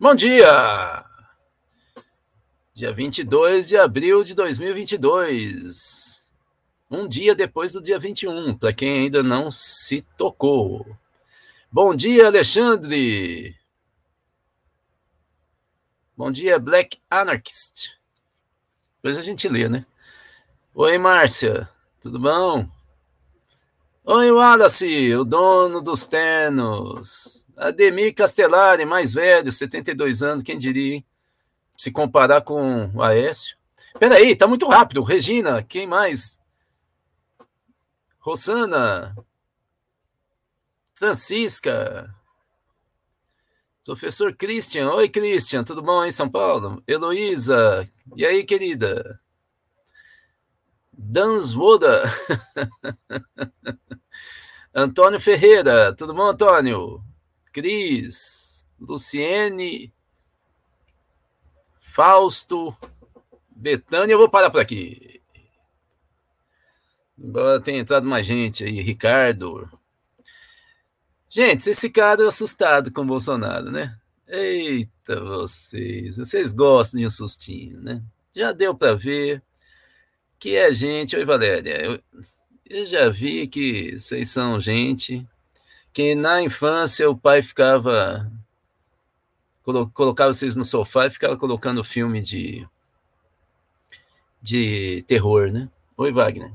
Bom dia! Dia 22 de abril de 2022. Um dia depois do dia 21, para quem ainda não se tocou. Bom dia, Alexandre! Bom dia, Black Anarchist. Depois a gente lê, né? Oi, Márcia, tudo bom? Oi, Wallace, o dono dos ternos. Ademir Castellari, mais velho, 72 anos, quem diria, hein? Se comparar com o Aécio. Peraí, tá muito rápido. Regina, quem mais? Rosana. Francisca. Professor Christian. Oi, Christian, tudo bom em São Paulo? Heloísa. E aí, querida? Danswoda. Antônio Ferreira. Tudo bom, Antônio? Cris, Luciene, Fausto, Betânia. Eu vou parar por aqui. Embora tenha entrado mais gente aí, Ricardo. Gente, esse cara é assustado com o Bolsonaro, né? Eita, vocês. Vocês gostam de um sustinho, né? Já deu para ver que é gente. Oi, Valéria. Eu, eu já vi que vocês são gente que na infância o pai ficava colocava vocês no sofá e ficava colocando filme de de terror, né? Oi, Wagner.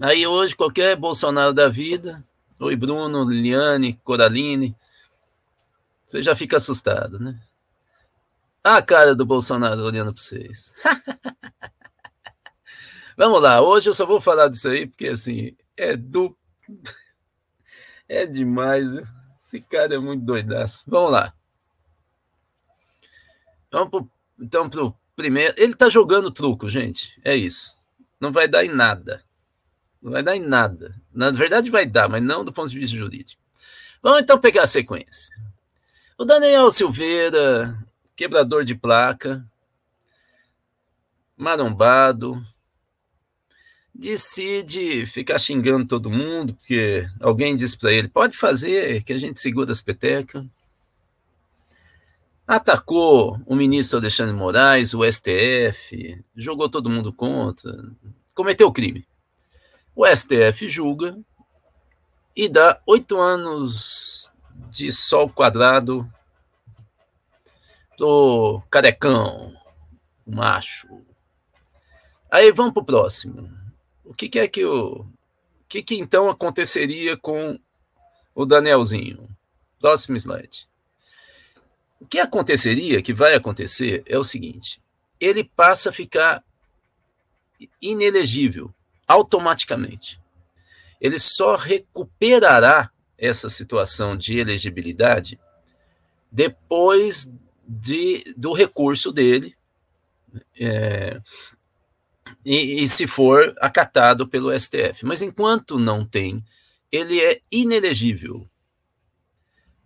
Aí hoje qualquer Bolsonaro da vida, oi Bruno, Liane, Coraline, você já fica assustado, né? A cara do Bolsonaro olhando para vocês. Vamos lá, hoje eu só vou falar disso aí porque assim, é do é demais. Viu? Esse cara é muito doidaço. Vamos lá. Vamos pro, então pro primeiro. Ele tá jogando truco, gente. É isso. Não vai dar em nada. Não vai dar em nada. Na verdade, vai dar, mas não do ponto de vista jurídico. Vamos então pegar a sequência. O Daniel Silveira, quebrador de placa, marombado, decide ficar xingando todo mundo, porque alguém disse para ele: pode fazer, que a gente segura as petecas. Atacou o ministro Alexandre Moraes, o STF, jogou todo mundo contra, cometeu crime. O STF julga e dá oito anos de sol quadrado pro carecão, macho. Aí vamos pro próximo o que, que é que o, o que, que então aconteceria com o Danielzinho? Próximo slide. O que aconteceria, que vai acontecer, é o seguinte: ele passa a ficar inelegível automaticamente. Ele só recuperará essa situação de elegibilidade depois de, do recurso dele, é, e, e se for acatado pelo STF. Mas enquanto não tem, ele é inelegível.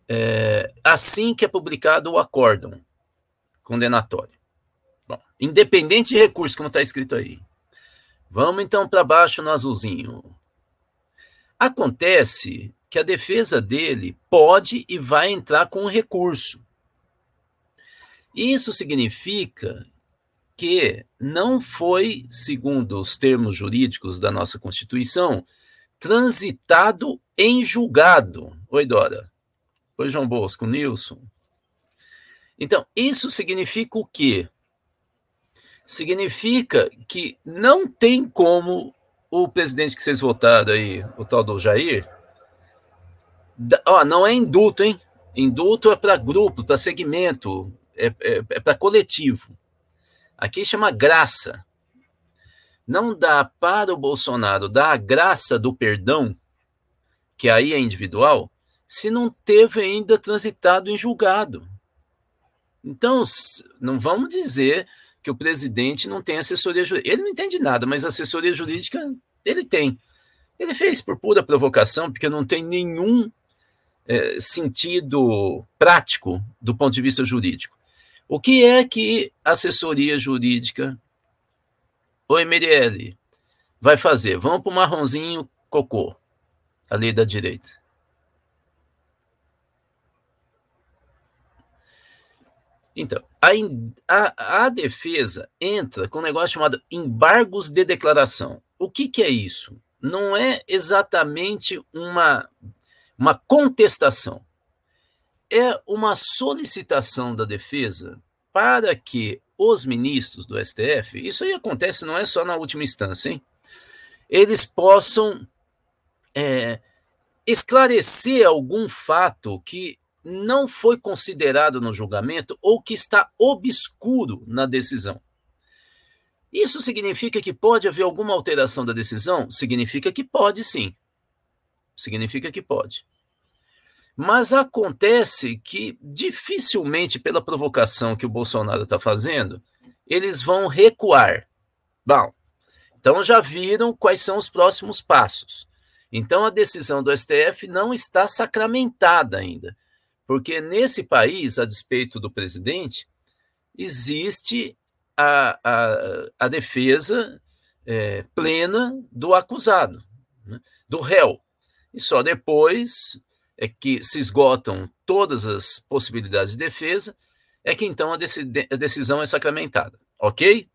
É, assim que é publicado o acórdão condenatório. Bom, independente de recurso, como está escrito aí. Vamos então para baixo no azulzinho. Acontece que a defesa dele pode e vai entrar com um recurso. Isso significa que não foi, segundo os termos jurídicos da nossa Constituição, transitado em julgado. Oi, Dora. Oi, João Bosco, Nilson. Então, isso significa o quê? Significa que não tem como o presidente que vocês votaram aí, o tal do Jair, ó, não é indulto, hein? Indulto é para grupo, para segmento, é, é, é para coletivo. Aqui chama graça. Não dá para o Bolsonaro dar a graça do perdão, que aí é individual, se não teve ainda transitado em julgado. Então, não vamos dizer que o presidente não tem assessoria jurídica. Ele não entende nada, mas assessoria jurídica ele tem. Ele fez por pura provocação, porque não tem nenhum é, sentido prático do ponto de vista jurídico. O que é que assessoria jurídica, o MRL, vai fazer? Vamos para o marronzinho cocô, a lei da direita. Então, a, a, a, defesa entra com um negócio chamado embargos de declaração. O que, que é isso? Não é exatamente uma, uma contestação. É uma solicitação da defesa para que os ministros do STF, isso aí acontece não é só na última instância, hein? eles possam é, esclarecer algum fato que não foi considerado no julgamento ou que está obscuro na decisão. Isso significa que pode haver alguma alteração da decisão? Significa que pode, sim. Significa que pode. Mas acontece que dificilmente, pela provocação que o Bolsonaro está fazendo, eles vão recuar. Bom, então já viram quais são os próximos passos. Então a decisão do STF não está sacramentada ainda. Porque nesse país, a despeito do presidente, existe a, a, a defesa é, plena do acusado, né, do réu. E só depois é que se esgotam todas as possibilidades de defesa, é que então a, a decisão é sacramentada. Ok?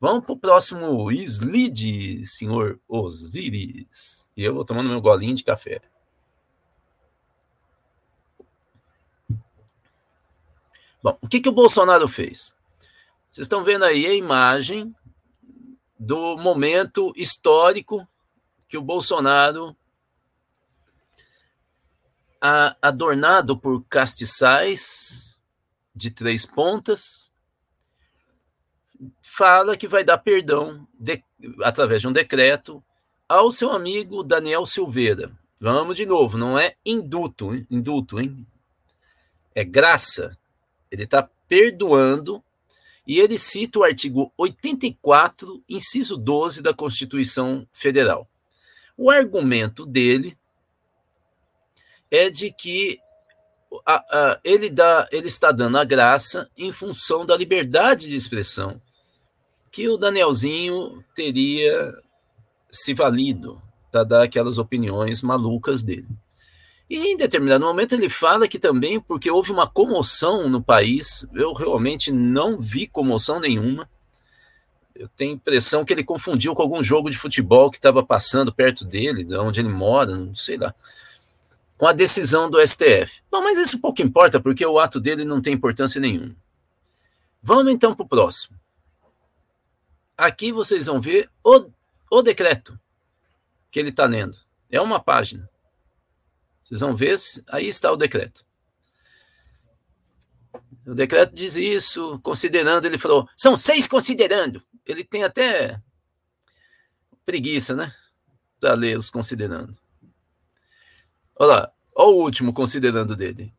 Vamos para o próximo slide, senhor Osiris. E eu vou tomando meu golinho de café. Bom, o que, que o Bolsonaro fez? Vocês estão vendo aí a imagem do momento histórico que o Bolsonaro, adornado por castiçais de três pontas, fala que vai dar perdão de, através de um decreto ao seu amigo Daniel Silveira. Vamos de novo, não é induto, hein? induto, hein? É graça. Ele está perdoando e ele cita o artigo 84, inciso 12 da Constituição Federal. O argumento dele é de que a, a, ele, dá, ele está dando a graça em função da liberdade de expressão que o Danielzinho teria se valido para dar aquelas opiniões malucas dele. E em determinado momento ele fala que também, porque houve uma comoção no país, eu realmente não vi comoção nenhuma. Eu tenho a impressão que ele confundiu com algum jogo de futebol que estava passando perto dele, de onde ele mora, não sei lá, com a decisão do STF. Bom, mas isso pouco importa, porque o ato dele não tem importância nenhuma. Vamos então para o próximo. Aqui vocês vão ver o, o decreto que ele está lendo. É uma página. Vocês vão ver, aí está o decreto. O decreto diz isso, considerando, ele falou, são seis considerando. Ele tem até preguiça, né? Para ler os considerando. Olha lá, olha o último considerando dele.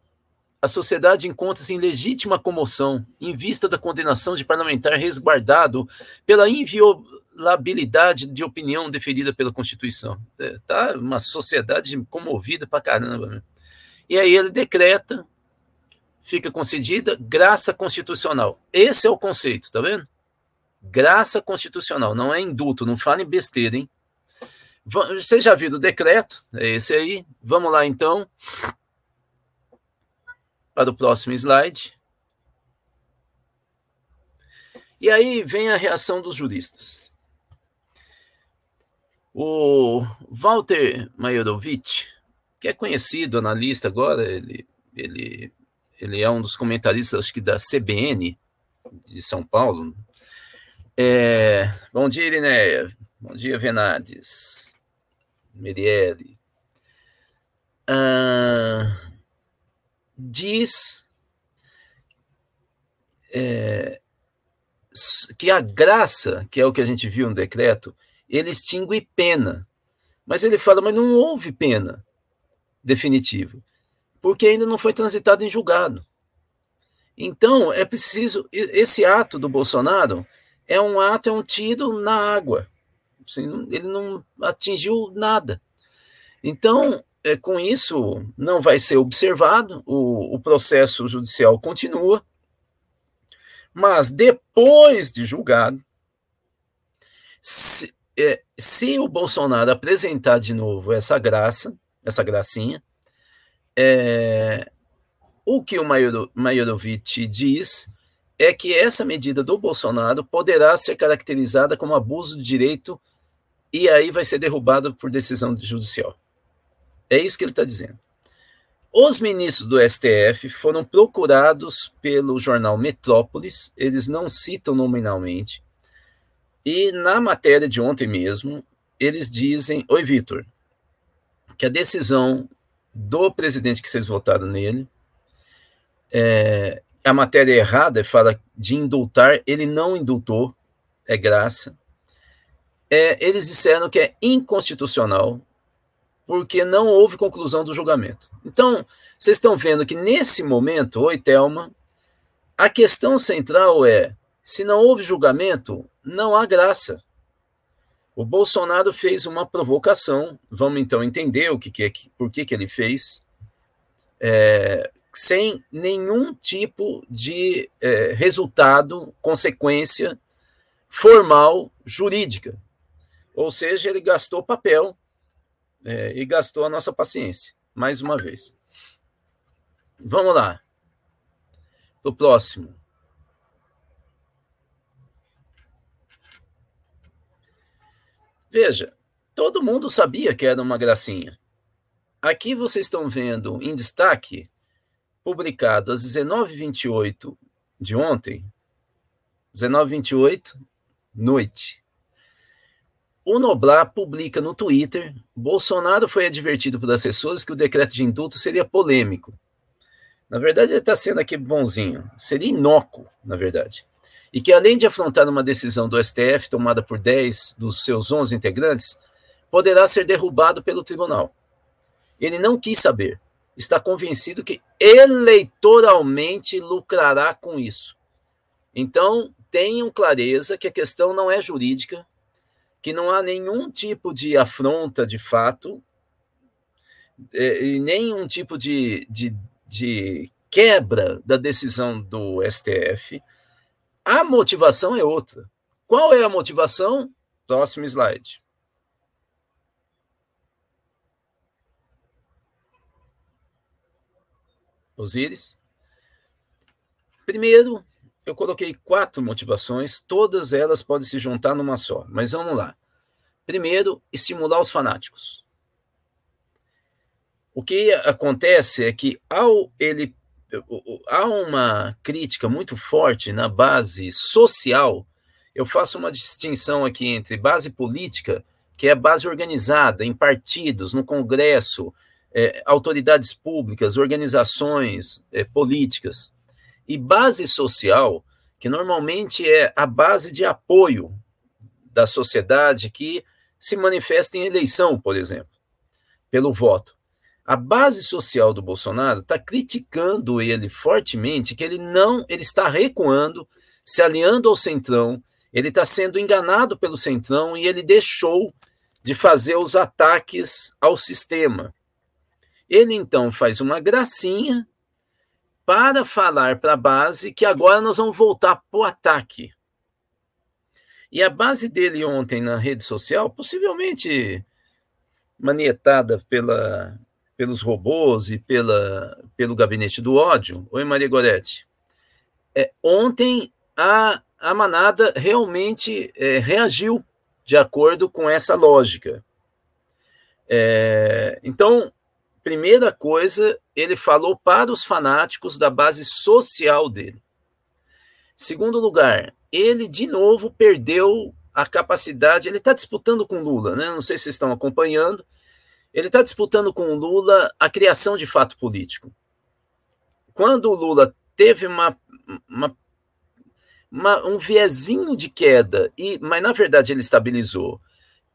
A sociedade encontra-se em legítima comoção em vista da condenação de parlamentar resguardado pela inviolabilidade de opinião deferida pela Constituição. É, tá uma sociedade comovida pra caramba. Né? E aí ele decreta, fica concedida graça constitucional. Esse é o conceito, tá vendo? Graça constitucional, não é indulto, não fale besteira, hein? Você já viu o decreto? É esse aí. Vamos lá então para o próximo slide. E aí vem a reação dos juristas. O Walter Majorovich, que é conhecido analista agora, ele, ele, ele é um dos comentaristas, acho que da CBN de São Paulo. É, bom dia, Irineia. Bom dia, Venades. Merielle. Ah, diz é, que a graça, que é o que a gente viu no decreto, ele extingue pena. Mas ele fala, mas não houve pena definitiva, porque ainda não foi transitado em julgado. Então, é preciso. Esse ato do Bolsonaro é um ato, é um tiro na água. Assim, ele não atingiu nada. Então, é, com isso, não vai ser observado, o, o processo judicial continua, mas depois de julgado, se, é, se o Bolsonaro apresentar de novo essa graça, essa gracinha, é, o que o Maiorovitch diz é que essa medida do Bolsonaro poderá ser caracterizada como abuso de direito e aí vai ser derrubado por decisão judicial. É isso que ele está dizendo. Os ministros do STF foram procurados pelo jornal Metrópolis, eles não citam nominalmente, e na matéria de ontem mesmo, eles dizem: Oi, Vitor, que a decisão do presidente que vocês votaram nele, é, a matéria é errada, fala de indultar, ele não indultou, é graça. É, eles disseram que é inconstitucional, porque não houve conclusão do julgamento. Então, vocês estão vendo que nesse momento, oi, Thelma, a questão central é: se não houve julgamento, não há graça. O Bolsonaro fez uma provocação, vamos então entender o que, que é, por que, que ele fez, é, sem nenhum tipo de é, resultado, consequência formal jurídica. Ou seja, ele gastou papel é, e gastou a nossa paciência, mais uma vez. Vamos lá. O próximo. Veja, todo mundo sabia que era uma gracinha. Aqui vocês estão vendo em destaque, publicado às 19h28 de ontem, 19h28, noite. O Noblar publica no Twitter: Bolsonaro foi advertido por assessores que o decreto de indulto seria polêmico. Na verdade, ele está sendo aqui bonzinho. Seria inócuo, na verdade e que, além de afrontar uma decisão do STF tomada por 10 dos seus 11 integrantes, poderá ser derrubado pelo tribunal. Ele não quis saber, está convencido que eleitoralmente lucrará com isso. Então, tenham clareza que a questão não é jurídica, que não há nenhum tipo de afronta de fato, é, e nenhum tipo de, de, de quebra da decisão do STF a motivação é outra. Qual é a motivação? Próximo slide. Osíris. Primeiro, eu coloquei quatro motivações, todas elas podem se juntar numa só, mas vamos lá. Primeiro, estimular os fanáticos. O que acontece é que, ao ele há uma crítica muito forte na base social. Eu faço uma distinção aqui entre base política, que é base organizada em partidos, no Congresso, é, autoridades públicas, organizações é, políticas, e base social, que normalmente é a base de apoio da sociedade que se manifesta em eleição, por exemplo, pelo voto. A base social do Bolsonaro está criticando ele fortemente, que ele não, ele está recuando, se alinhando ao Centrão, ele está sendo enganado pelo Centrão e ele deixou de fazer os ataques ao sistema. Ele então faz uma gracinha para falar para a base que agora nós vamos voltar para o ataque. E a base dele ontem na rede social, possivelmente manietada pela, pelos robôs e pela, pelo gabinete do ódio. Oi, Maria Goretti. É, ontem a, a manada realmente é, reagiu de acordo com essa lógica. É, então, primeira coisa, ele falou para os fanáticos da base social dele. Segundo lugar, ele de novo perdeu a capacidade, ele está disputando com Lula, né? Não sei se vocês estão acompanhando ele está disputando com Lula a criação de fato político. Quando o Lula teve uma, uma, uma, um viezinho de queda, e, mas na verdade ele estabilizou,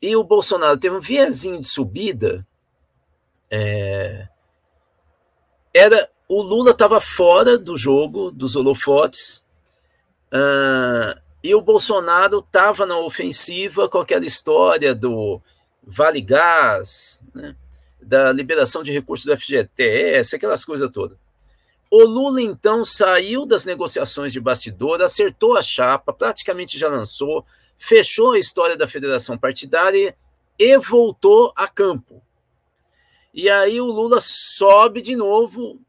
e o Bolsonaro teve um viezinho de subida, é, era o Lula estava fora do jogo dos holofotes, uh, e o Bolsonaro estava na ofensiva com aquela história do Vale Gás, né, da liberação de recursos do FGTS, aquelas coisas todas. O Lula, então, saiu das negociações de bastidor, acertou a chapa, praticamente já lançou, fechou a história da federação partidária e voltou a campo. E aí o Lula sobe de novo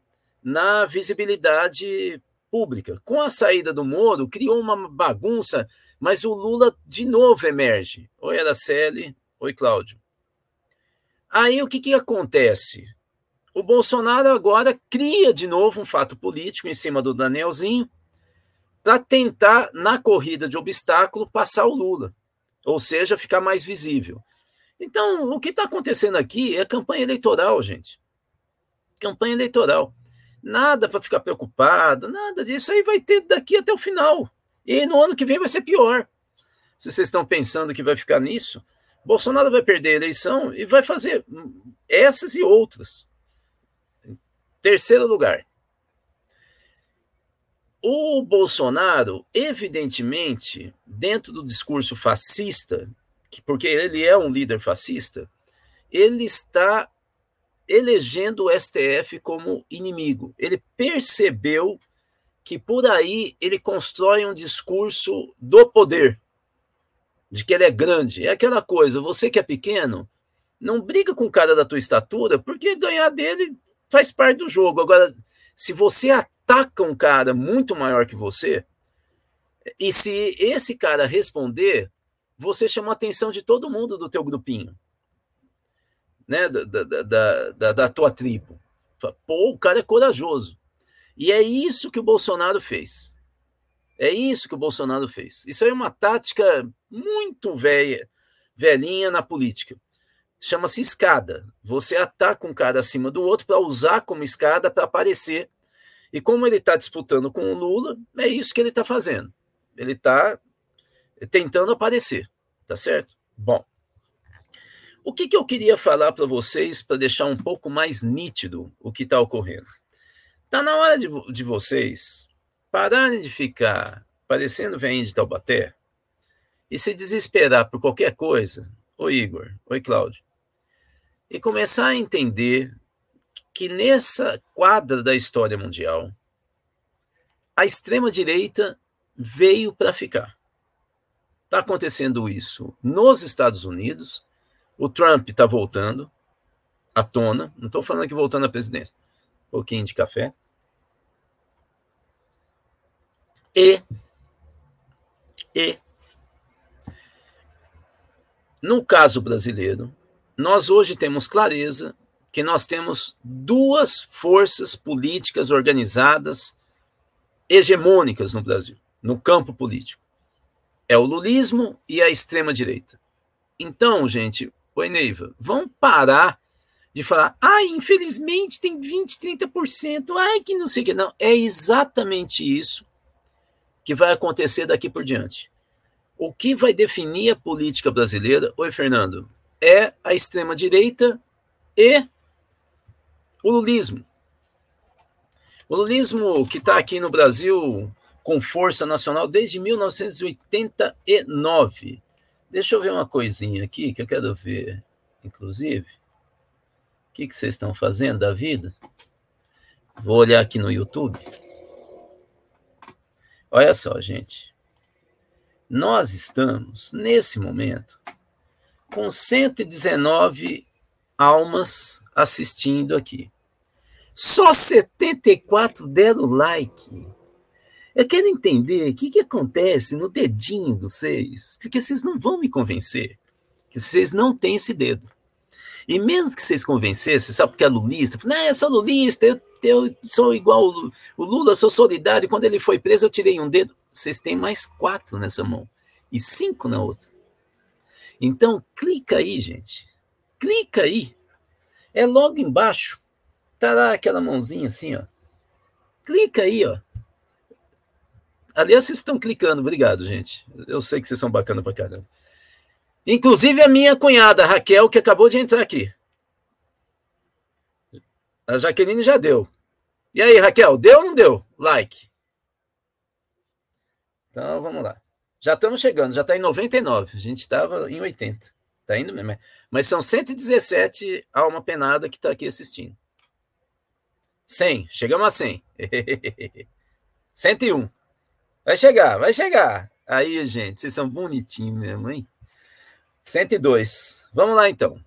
na visibilidade pública. Com a saída do Moro, criou uma bagunça, mas o Lula de novo emerge. Oi, Araceli. Oi, Cláudio. Aí o que, que acontece? O Bolsonaro agora cria de novo um fato político em cima do Danielzinho para tentar, na corrida de obstáculo, passar o Lula, ou seja, ficar mais visível. Então, o que está acontecendo aqui é campanha eleitoral, gente. Campanha eleitoral. Nada para ficar preocupado, nada disso aí vai ter daqui até o final. E no ano que vem vai ser pior. Se vocês estão pensando que vai ficar nisso, Bolsonaro vai perder a eleição e vai fazer essas e outras. Terceiro lugar. O Bolsonaro, evidentemente, dentro do discurso fascista, porque ele é um líder fascista, ele está elegendo o STF como inimigo. Ele percebeu que por aí ele constrói um discurso do poder, de que ele é grande. É aquela coisa, você que é pequeno, não briga com o cara da tua estatura, porque ganhar dele faz parte do jogo. Agora, se você ataca um cara muito maior que você, e se esse cara responder, você chama a atenção de todo mundo do teu grupinho né, da, da, da, da tua tribo. Pô, o cara é corajoso. E é isso que o Bolsonaro fez. É isso que o Bolsonaro fez. Isso aí é uma tática muito velha, velhinha na política. Chama-se escada. Você ataca um cara acima do outro para usar como escada para aparecer. E como ele está disputando com o Lula, é isso que ele está fazendo. Ele está tentando aparecer. Tá certo? Bom. O que, que eu queria falar para vocês para deixar um pouco mais nítido o que está ocorrendo? Está na hora de, de vocês pararem de ficar parecendo vem de Taubaté e se desesperar por qualquer coisa. Oi, Igor. Oi, Cláudio. E começar a entender que nessa quadra da história mundial, a extrema-direita veio para ficar. Está acontecendo isso nos Estados Unidos, o Trump está voltando à tona. Não estou falando aqui voltando à presidência. Um pouquinho de café. E, e, no caso brasileiro, nós hoje temos clareza que nós temos duas forças políticas organizadas hegemônicas no Brasil, no campo político. É o lulismo e a extrema-direita. Então, gente, Oi, Neiva, vamos parar de falar, ai, infelizmente tem 20, 30%, ai, que não sei o que. Não, é exatamente isso que vai acontecer daqui por diante. O que vai definir a política brasileira, oi, Fernando, é a extrema-direita e o lulismo. O lulismo que está aqui no Brasil com força nacional desde 1989. Deixa eu ver uma coisinha aqui que eu quero ver, inclusive. O que, que vocês estão fazendo da vida? Vou olhar aqui no YouTube. Olha só, gente. Nós estamos, nesse momento, com 119 almas assistindo aqui. Só 74 deram like. Eu quero entender o que, que acontece no dedinho de vocês, porque vocês não vão me convencer que vocês não têm esse dedo. E mesmo que vocês convencessem, só porque é lulista, não, eu sou lulista, eu, eu sou igual o, o Lula, sou solidário, quando ele foi preso eu tirei um dedo. Vocês têm mais quatro nessa mão e cinco na outra. Então, clica aí, gente. Clica aí. É logo embaixo. Tá lá aquela mãozinha assim, ó. Clica aí, ó. Aliás, vocês estão clicando, obrigado, gente. Eu sei que vocês são bacanas pra caramba. Inclusive a minha cunhada, Raquel, que acabou de entrar aqui. A Jaqueline já deu. E aí, Raquel, deu ou não deu? Like. Então, vamos lá. Já estamos chegando, já está em 99. A gente estava em 80. Está indo mesmo. Mas são 117 alma penada que está aqui assistindo. 100. Chegamos a 100. 101. Vai chegar, vai chegar. Aí, gente, vocês são bonitinhos mesmo, hein? 102. Vamos lá, então.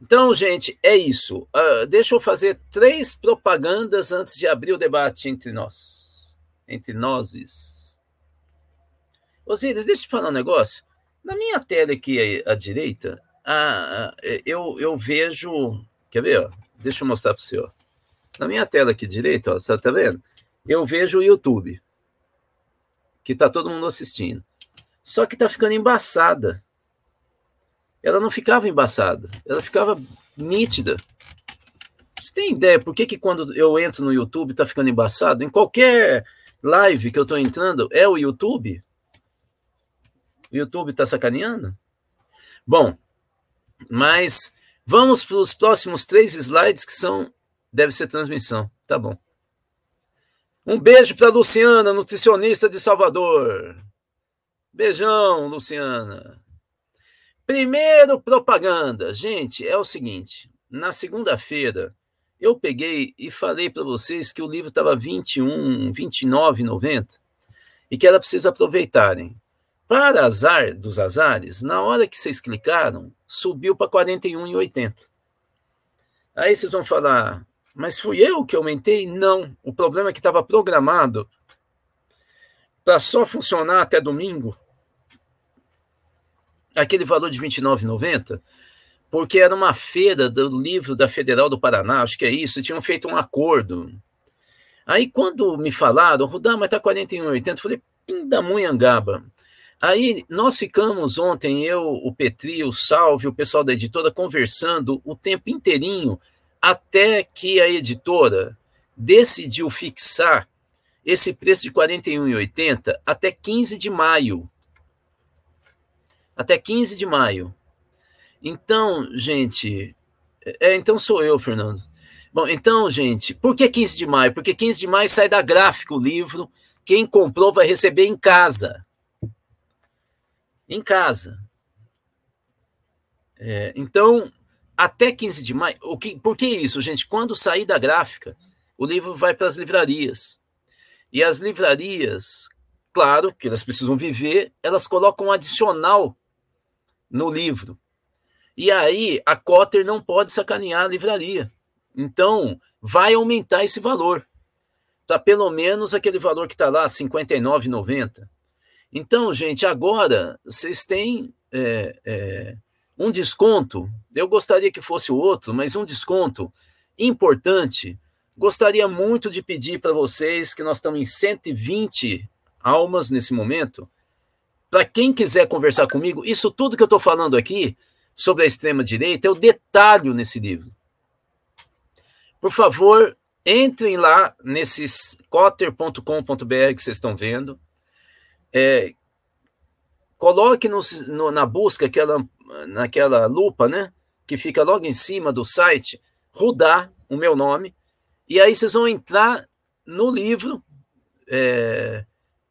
Então, gente, é isso. Uh, deixa eu fazer três propagandas antes de abrir o debate entre nós. entre nós. Osíris, deixa eu te falar um negócio. Na minha tela aqui à direita, a, a, eu, eu vejo. Quer ver? Ó? Deixa eu mostrar para você. Ó. Na minha tela aqui direita, ó, você tá vendo? Eu vejo o YouTube, que tá todo mundo assistindo. Só que tá ficando embaçada. Ela não ficava embaçada, ela ficava nítida. Você tem ideia por que, que quando eu entro no YouTube tá ficando embaçado? Em qualquer live que eu tô entrando, é o YouTube? O YouTube tá sacaneando? Bom, mas vamos para os próximos três slides que são deve ser transmissão. Tá bom. Um beijo para Luciana, nutricionista de Salvador. Beijão, Luciana. Primeiro, propaganda. Gente, é o seguinte: na segunda-feira, eu peguei e falei para vocês que o livro estava 21, 29,90 e que era preciso aproveitarem. Para azar dos azares, na hora que vocês clicaram, subiu para 41,80. Aí vocês vão falar, mas fui eu que aumentei? Não. O problema é que estava programado para só funcionar até domingo aquele valor de R$ 29,90, porque era uma feira do livro da Federal do Paraná, acho que é isso, tinham feito um acordo. Aí quando me falaram, Rudá, mas tá 41,80, eu falei, pindamunhangaba. Aí nós ficamos ontem, eu, o Petri, o Salve, o pessoal da editora, conversando o tempo inteirinho até que a editora decidiu fixar esse preço de R$ 41,80 até 15 de maio. Até 15 de maio. Então, gente. É, então sou eu, Fernando. Bom, então, gente, por que 15 de maio? Porque 15 de maio sai da gráfica o livro. Quem comprou vai receber em casa. Em casa. É, então, até 15 de maio. O que, por que isso, gente? Quando sair da gráfica, o livro vai para as livrarias. E as livrarias, claro, que elas precisam viver, elas colocam um adicional no livro. E aí a Cotter não pode sacanear a livraria. Então, vai aumentar esse valor. Tá pelo menos aquele valor que está lá, R$ 59,90. Então, gente, agora vocês têm é, é, um desconto, eu gostaria que fosse o outro, mas um desconto importante. Gostaria muito de pedir para vocês que nós estamos em 120 almas nesse momento. Para quem quiser conversar comigo, isso tudo que eu estou falando aqui sobre a extrema-direita, eu detalho nesse livro. Por favor, entrem lá nesses cotter.com.br que vocês estão vendo. É, coloque no, no, na busca aquela naquela lupa, né? Que fica logo em cima do site, Rudá, o meu nome, e aí vocês vão entrar no livro é,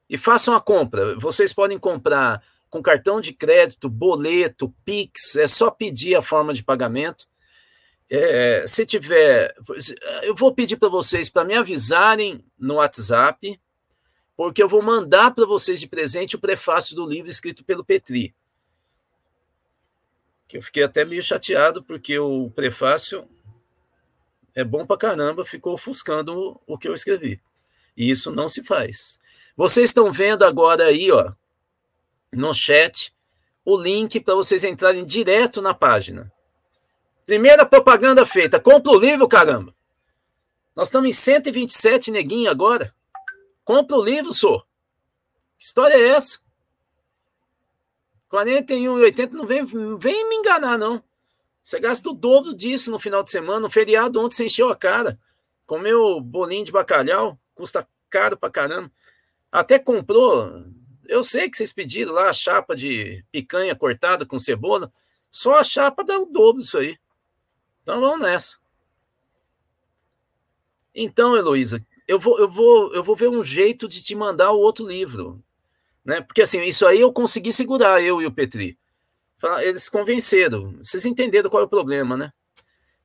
e façam a compra. Vocês podem comprar com cartão de crédito, boleto, Pix, é só pedir a forma de pagamento. É, se tiver, eu vou pedir para vocês para me avisarem no WhatsApp, porque eu vou mandar para vocês de presente o prefácio do livro escrito pelo Petri que eu fiquei até meio chateado, porque o prefácio é bom pra caramba, ficou ofuscando o que eu escrevi. E isso não se faz. Vocês estão vendo agora aí, ó, no chat, o link para vocês entrarem direto na página. Primeira propaganda feita. Compra o livro, caramba. Nós estamos em 127 neguinho agora. Compra o livro, só. Que história é essa? 41 e 80 não vem, vem me enganar, não. Você gasta o dobro disso no final de semana. No feriado ontem você encheu a cara. Comeu bolinho de bacalhau, custa caro pra caramba. Até comprou. Eu sei que vocês pediram lá a chapa de picanha cortada com cebola. Só a chapa dá o dobro disso aí. Então vamos nessa. Então, Heloísa, eu vou, eu vou, eu vou ver um jeito de te mandar o outro livro. Né? Porque assim, isso aí eu consegui segurar, eu e o Petri. Eles convenceram. Vocês entenderam qual é o problema, né?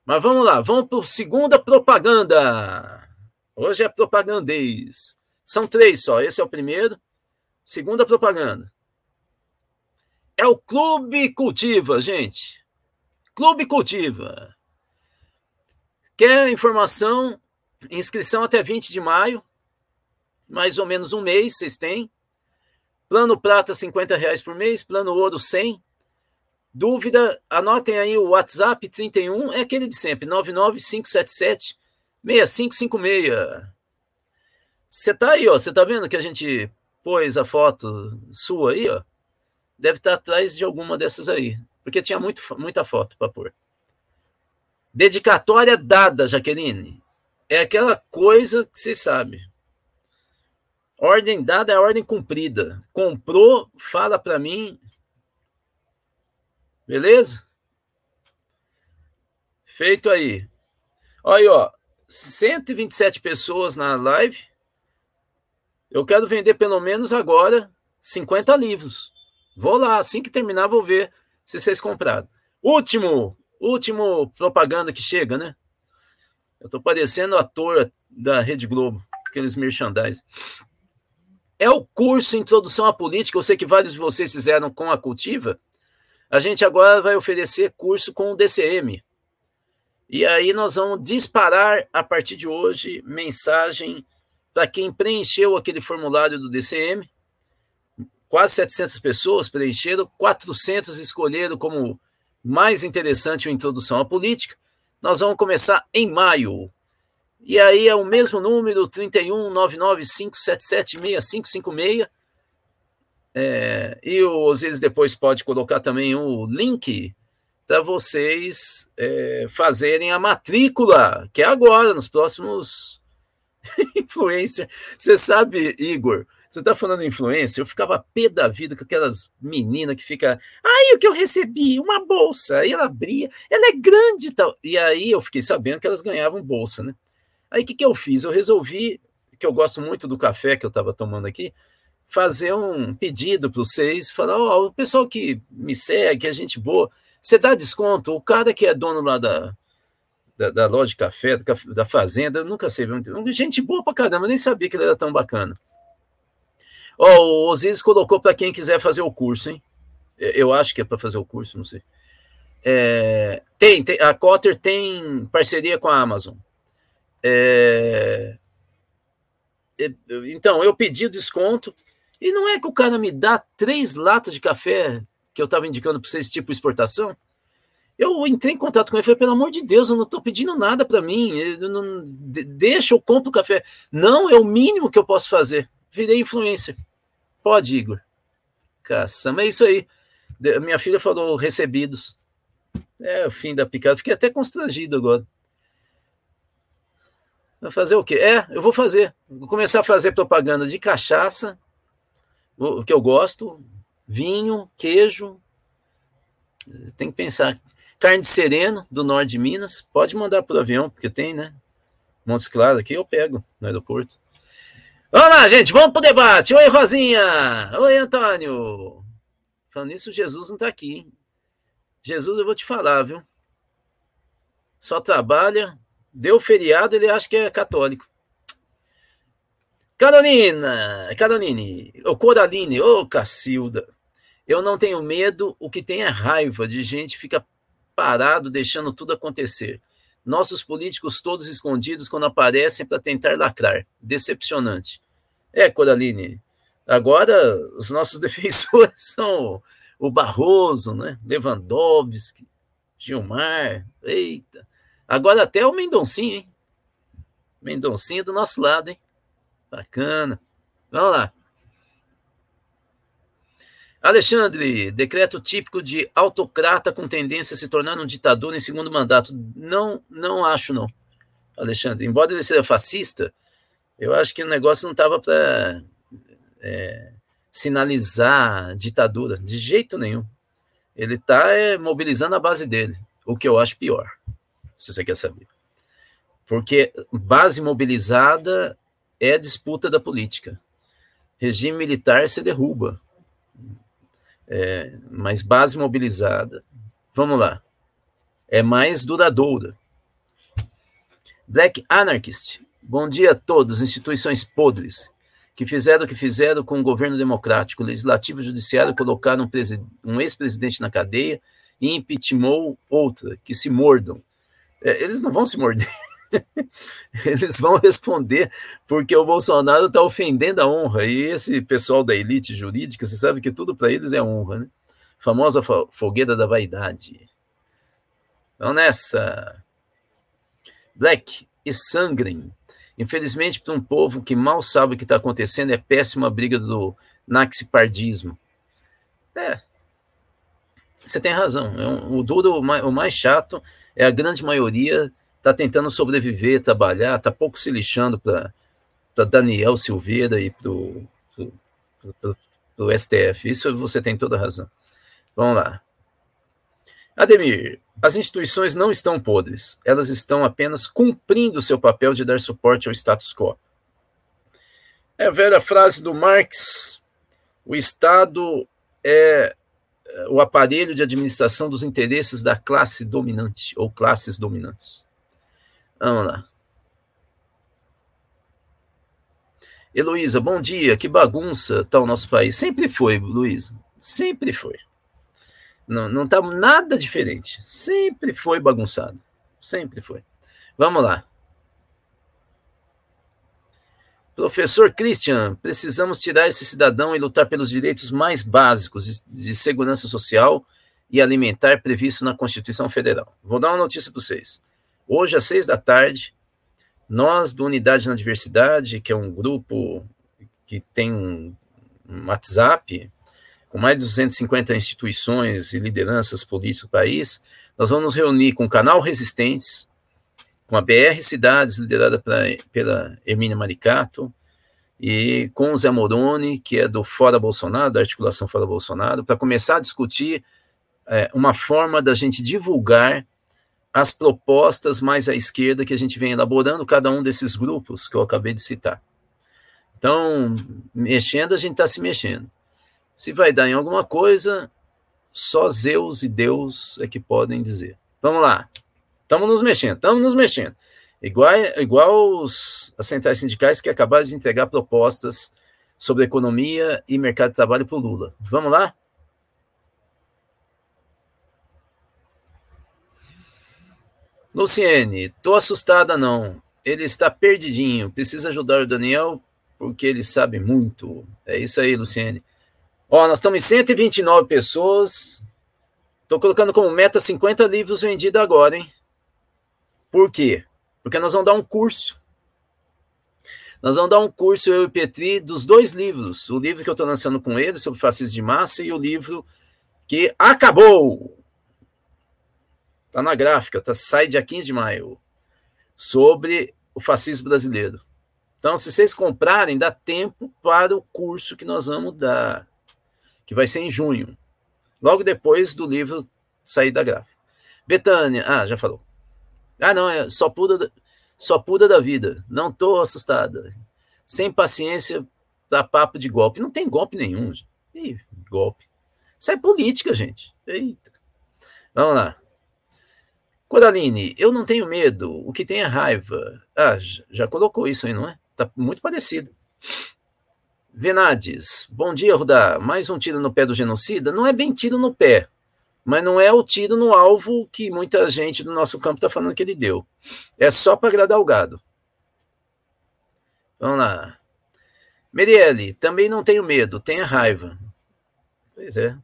Mas vamos lá, vamos para a segunda propaganda. Hoje é propagandês. São três só. Esse é o primeiro. Segunda propaganda. É o Clube Cultiva, gente. Clube Cultiva. Quer informação? Inscrição até 20 de maio. mais ou menos um mês, vocês têm. Plano prata, 50 reais por mês. Plano ouro, 100. Dúvida, anotem aí o WhatsApp 31, é aquele de sempre, 99577 6556. Você tá aí, ó, você tá vendo que a gente pôs a foto sua aí, ó? Deve estar tá atrás de alguma dessas aí, porque tinha muito, muita foto para pôr. Dedicatória dada, Jaqueline. É aquela coisa que você sabe. Ordem dada é ordem cumprida. Comprou, fala para mim. Beleza? Feito aí. Olha aí, ó. 127 pessoas na live. Eu quero vender pelo menos agora 50 livros. Vou lá, assim que terminar, vou ver se vocês compraram. Último, último propaganda que chega, né? Eu tô parecendo ator da Rede Globo, aqueles merchandise. É o curso Introdução à Política, eu sei que vários de vocês fizeram com a Cultiva. A gente agora vai oferecer curso com o DCM, e aí nós vamos disparar a partir de hoje mensagem para quem preencheu aquele formulário do DCM. Quase 700 pessoas preencheram, 400 escolheram como mais interessante a introdução à política. Nós vamos começar em maio. E aí é o mesmo número, 31995776556. É, e o Osiris depois pode colocar também o link para vocês é, fazerem a matrícula, que é agora, nos próximos influência. Você sabe, Igor, você está falando influência, eu ficava pé da vida com aquelas meninas que fica, aí o que eu recebi? Uma bolsa. Aí ela abria, ela é grande e tal. E aí eu fiquei sabendo que elas ganhavam bolsa, né? Aí o que, que eu fiz? Eu resolvi, que eu gosto muito do café que eu estava tomando aqui, fazer um pedido para vocês, falar, oh, o pessoal que me segue, a gente boa, você dá desconto, o cara que é dono lá da, da, da loja de café, da, da fazenda, eu nunca sei, gente boa pra caramba, nem sabia que ele era tão bacana. Ó, oh, o Osiris colocou para quem quiser fazer o curso, hein? Eu acho que é para fazer o curso, não sei. É, tem, tem, a Cotter tem parceria com a Amazon. É, então, eu pedi o desconto, e não é que o cara me dá três latas de café que eu estava indicando para vocês, tipo exportação, eu entrei em contato com ele e falei, pelo amor de Deus, eu não estou pedindo nada para mim, eu não, deixa, eu compro café. Não, é o mínimo que eu posso fazer. Virei influência. Pode, Igor. Caçamba, é isso aí. Minha filha falou recebidos. É o fim da picada. Fiquei até constrangido agora. Vai fazer o quê? É, eu vou fazer. Vou começar a fazer propaganda de cachaça, o que eu gosto, vinho, queijo. Tem que pensar. Carne de sereno, do norte de Minas. Pode mandar o avião, porque tem, né? Montes Claros aqui eu pego no aeroporto. Vamos lá, gente, vamos para o debate. Oi, Rosinha. Oi, Antônio. Falando nisso, Jesus não está aqui. Hein? Jesus, eu vou te falar, viu? Só trabalha, deu feriado, ele acha que é católico. Carolina, Caroline, ô Coraline, ô Cacilda. Eu não tenho medo, o que tem é raiva de gente fica parado deixando tudo acontecer. Nossos políticos todos escondidos quando aparecem para tentar lacrar. Decepcionante. É, Coraline. Agora os nossos defensores são o Barroso, né? Lewandowski, Gilmar. Eita. Agora até o Mendoncinho, hein? Mendoncinho do nosso lado, hein? Bacana. Vamos lá. Alexandre, decreto típico de autocrata com tendência a se tornar um ditador em segundo mandato. Não, não acho, não. Alexandre, embora ele seja fascista, eu acho que o negócio não estava para é, sinalizar ditadura, de jeito nenhum. Ele está é, mobilizando a base dele, o que eu acho pior, se você quer saber. Porque base mobilizada é disputa da política. Regime militar se derruba é, mais base mobilizada. Vamos lá. É mais duradoura. Black Anarchist. Bom dia a todos, instituições podres, que fizeram o que fizeram com o governo democrático, legislativo e judiciário colocaram um, um ex-presidente na cadeia e impeachmentou outra, que se mordam. É, eles não vão se morder. eles vão responder porque o Bolsonaro está ofendendo a honra. E esse pessoal da elite jurídica, você sabe que tudo para eles é honra, né? Famosa fogueira da vaidade. Então, nessa. Black e sangrem. Infelizmente, para um povo que mal sabe o que está acontecendo, é péssima a briga do naxipardismo. É. Você tem razão. É um, o duro, o mais, chato, é a grande maioria está tentando sobreviver, trabalhar, está pouco se lixando para Daniel Silveira e para o STF. Isso você tem toda razão. Vamos lá. Ademir, as instituições não estão podres, elas estão apenas cumprindo seu papel de dar suporte ao status quo. É a velha frase do Marx: o Estado é o aparelho de administração dos interesses da classe dominante ou classes dominantes. Vamos lá. Heloísa, bom dia. Que bagunça está o nosso país. Sempre foi, Luísa. Sempre foi. Não, não tá nada diferente. Sempre foi bagunçado. Sempre foi. Vamos lá. Professor Christian, precisamos tirar esse cidadão e lutar pelos direitos mais básicos de, segurança social e alimentar previsto na Constituição Federal. Vou dar uma notícia para vocês. Hoje, às seis da tarde, nós do Unidade na Diversidade, que é um grupo que tem um, WhatsApp, com mais de 250 instituições e lideranças políticas do país, nós vamos nos reunir com o Canal Resistentes, com a BR Cidades, liderada pra, pela Hermínia Maricato, e com o Zé Moroni, que é do Fora Bolsonaro, da articulação Fora Bolsonaro, para começar a discutir é, uma forma da gente divulgar as propostas mais à esquerda que a gente vem elaborando, cada um desses grupos que eu acabei de citar. Então, mexendo, a gente está se mexendo. Se vai dar em alguma coisa, só Zeus e Deus é que podem dizer. Vamos lá. Estamos nos mexendo, estamos nos mexendo. Igual, igual os, as centrais sindicais que acabaram de entregar propostas sobre economia e mercado de trabalho para o Lula. Vamos lá? Luciene, tô assustada não. Ele está perdidinho. Precisa ajudar o Daniel porque ele sabe muito. É isso aí, Luciene. Ó, nós estamos em 129 pessoas. Tô colocando como meta 50 livros vendidos agora, hein? Por quê? Porque nós vamos dar um curso. Nós vamos dar um curso, eu e Petri, dos dois livros. O livro que eu estou lançando com ele, sobre fascismo de massa, e o livro que acabou Está na gráfica, tá, sai dia 15 de maio. Sobre o fascismo brasileiro. Então, se vocês comprarem, dá tempo para o curso que nós vamos dar, que vai ser em junho, logo depois do livro sair da gráfica. Betânia, ah, já falou. Ah, não, é só puda, só puda da vida. Não estou assustada. Sem paciência, dá papo de golpe. Não tem golpe nenhum. Ih, golpe. Isso é política, gente. Eita. Vamos lá. Coraline, eu não tenho medo, o que tem é raiva. Ah, já colocou isso aí, não é? Tá muito parecido. Venades, bom dia, Rudá. Mais um tiro no pé do genocida? Não é bem tiro no pé, mas não é o tiro no alvo que muita gente do nosso campo está falando que ele deu. É só para agradar o gado. Vamos lá. Merielle, também não tenho medo, tenha raiva. Pois é.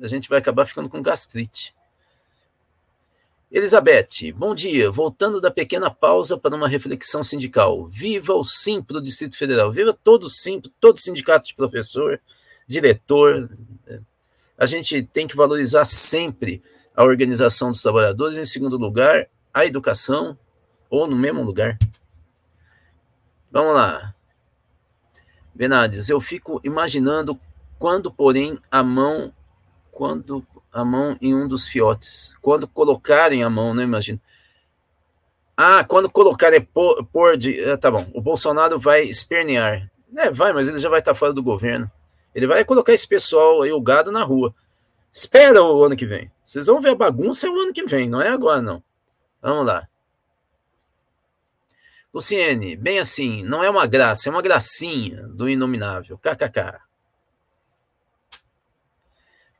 A gente vai acabar ficando com gastrite. Elizabeth, bom dia. Voltando da pequena pausa para uma reflexão sindical. Viva o SIMP do Distrito Federal. Viva todo o SIMP, todo sindicato de professor, diretor. A gente tem que valorizar sempre a organização dos trabalhadores. Em segundo lugar, a educação, ou no mesmo lugar. Vamos lá. Benades, eu fico imaginando quando, porém, a mão, quando a mão em um dos fiotes. Quando colocarem a mão, não né, imagino. Ah, quando colocarem por, por de, ah, tá bom. O Bolsonaro vai espernear. É, vai, mas ele já vai estar fora do governo. Ele vai colocar esse pessoal aí, o gado, na rua. Espera o ano que vem. Vocês vão ver a bagunça o ano que vem, não é agora, não. Vamos lá. Luciene, bem assim, não é uma graça, é uma gracinha do inominável. KKK.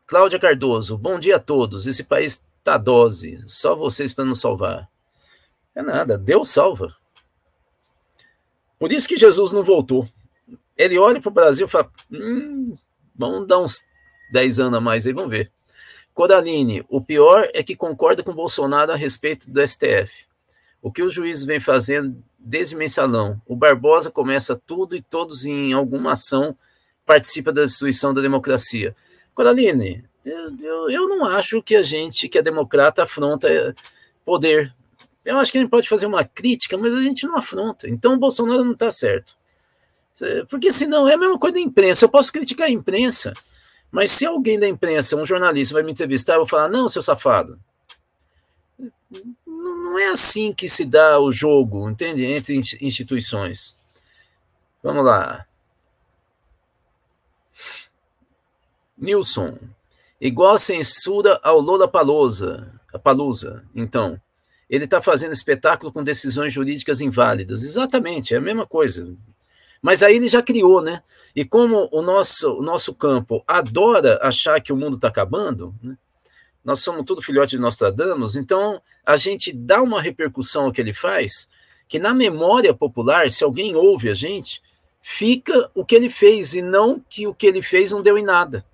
Cláudia Cardoso, bom dia a todos. Esse país tá dose, só vocês para nos salvar. É nada, Deus salva. Por isso que Jesus não voltou. Ele olha para o Brasil e fala: hum, vamos dar uns 10 anos a mais aí, vamos ver. Coraline, o pior é que concorda com Bolsonaro a respeito do STF. O que os juízes vêm fazendo desde mensalão? O Barbosa começa tudo e todos em alguma ação participa da destruição da democracia. Coraline, eu, eu, eu não acho que a gente, que é democrata, afronta poder. Eu acho que a gente pode fazer uma crítica, mas a gente não afronta. Então o Bolsonaro não está certo. Porque senão é a mesma coisa da imprensa. Eu posso criticar a imprensa, mas se alguém da imprensa, um jornalista, vai me entrevistar, eu vou falar: não, seu safado. Não é assim que se dá o jogo, entende? Entre instituições. Vamos lá. Nilson. Igual censura ao Lola Palusa. Palusa, então. Ele está fazendo espetáculo com decisões jurídicas inválidas. Exatamente, é a mesma coisa. Mas aí ele já criou, né? E como o nosso, o nosso campo adora achar que o mundo está acabando, né? nós somos tudo filhote de Nostradamus, então a gente dá uma repercussão ao que ele faz, que na memória popular, se alguém ouve a gente, fica o que ele fez e não que o que ele fez não deu em nada.